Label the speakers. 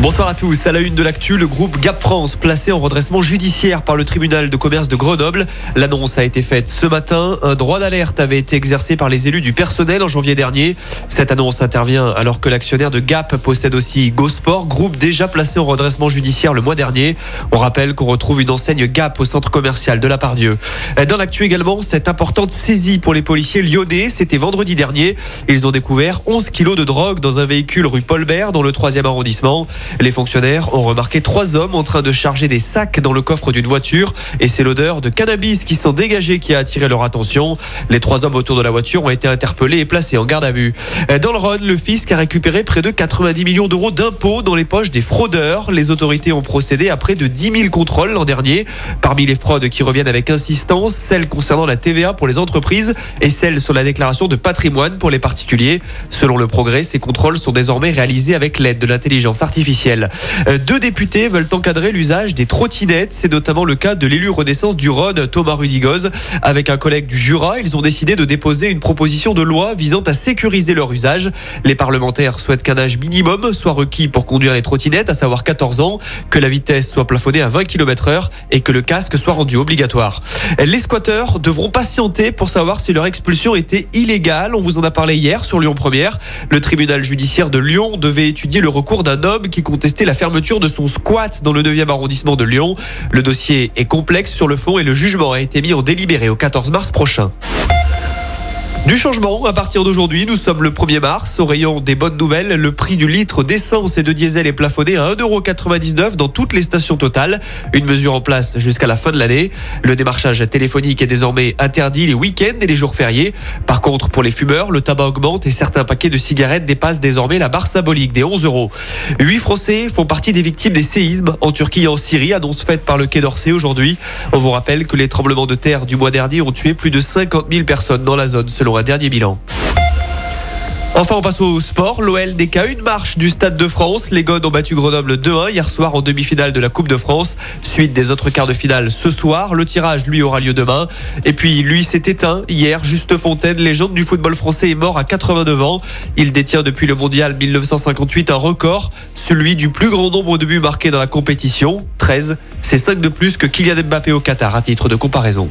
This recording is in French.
Speaker 1: Bonsoir à tous. À la une de l'actu, le groupe Gap France placé en redressement judiciaire par le tribunal de commerce de Grenoble. L'annonce a été faite ce matin. Un droit d'alerte avait été exercé par les élus du personnel en janvier dernier. Cette annonce intervient alors que l'actionnaire de Gap possède aussi GoSport, groupe déjà placé en redressement judiciaire le mois dernier. On rappelle qu'on retrouve une enseigne Gap au centre commercial de la Pardieu. Dans l'actu également, cette importante saisie pour les policiers lyonnais, c'était vendredi dernier. Ils ont découvert 11 kilos de drogue dans un véhicule rue Paul Bert dans le 3e arrondissement. Les fonctionnaires ont remarqué trois hommes en train de charger des sacs dans le coffre d'une voiture et c'est l'odeur de cannabis qui s'en dégagé qui a attiré leur attention. Les trois hommes autour de la voiture ont été interpellés et placés en garde à vue. Dans le Rhône, le fisc a récupéré près de 90 millions d'euros d'impôts dans les poches des fraudeurs. Les autorités ont procédé à près de 10 000 contrôles l'an dernier. Parmi les fraudes qui reviennent avec insistance, celles concernant la TVA pour les entreprises et celles sur la déclaration de patrimoine pour les particuliers. Selon le progrès, ces contrôles sont désormais réalisés avec l'aide de l'intelligence artificielle. Euh, deux députés veulent encadrer l'usage des trottinettes. C'est notamment le cas de l'élu Renaissance du Rhône, Thomas Rudigoz. Avec un collègue du Jura, ils ont décidé de déposer une proposition de loi visant à sécuriser leur usage. Les parlementaires souhaitent qu'un âge minimum soit requis pour conduire les trottinettes, à savoir 14 ans, que la vitesse soit plafonnée à 20 km heure et que le casque soit rendu obligatoire. Les squatteurs devront patienter pour savoir si leur expulsion était illégale. On vous en a parlé hier sur Lyon Première. Le tribunal judiciaire de Lyon devait étudier le recours d'un homme qui contester la fermeture de son squat dans le 9e arrondissement de Lyon. Le dossier est complexe sur le fond et le jugement a été mis en délibéré au 14 mars prochain. Du changement, à partir d'aujourd'hui, nous sommes le 1er mars. Au rayon des bonnes nouvelles, le prix du litre d'essence et de diesel est plafonné à 1,99€ dans toutes les stations totales. Une mesure en place jusqu'à la fin de l'année. Le démarchage téléphonique est désormais interdit les week-ends et les jours fériés. Par contre, pour les fumeurs, le tabac augmente et certains paquets de cigarettes dépassent désormais la barre symbolique des 11 euros. Huit Français font partie des victimes des séismes en Turquie et en Syrie, annonce faite par le Quai d'Orsay aujourd'hui. On vous rappelle que les tremblements de terre du mois dernier ont tué plus de 50 000 personnes dans la zone, selon un dernier bilan. Enfin, on passe au sport. L'OL qu'à une marche du Stade de France. Les Godes ont battu Grenoble 2-1 hier soir en demi-finale de la Coupe de France. Suite des autres quarts de finale ce soir. Le tirage, lui, aura lieu demain. Et puis, lui s'est éteint hier. Juste Fontaine, légende du football français, est mort à 89 ans. Il détient depuis le mondial 1958 un record, celui du plus grand nombre de buts marqués dans la compétition, 13. C'est 5 de plus que Kylian Mbappé au Qatar à titre de comparaison.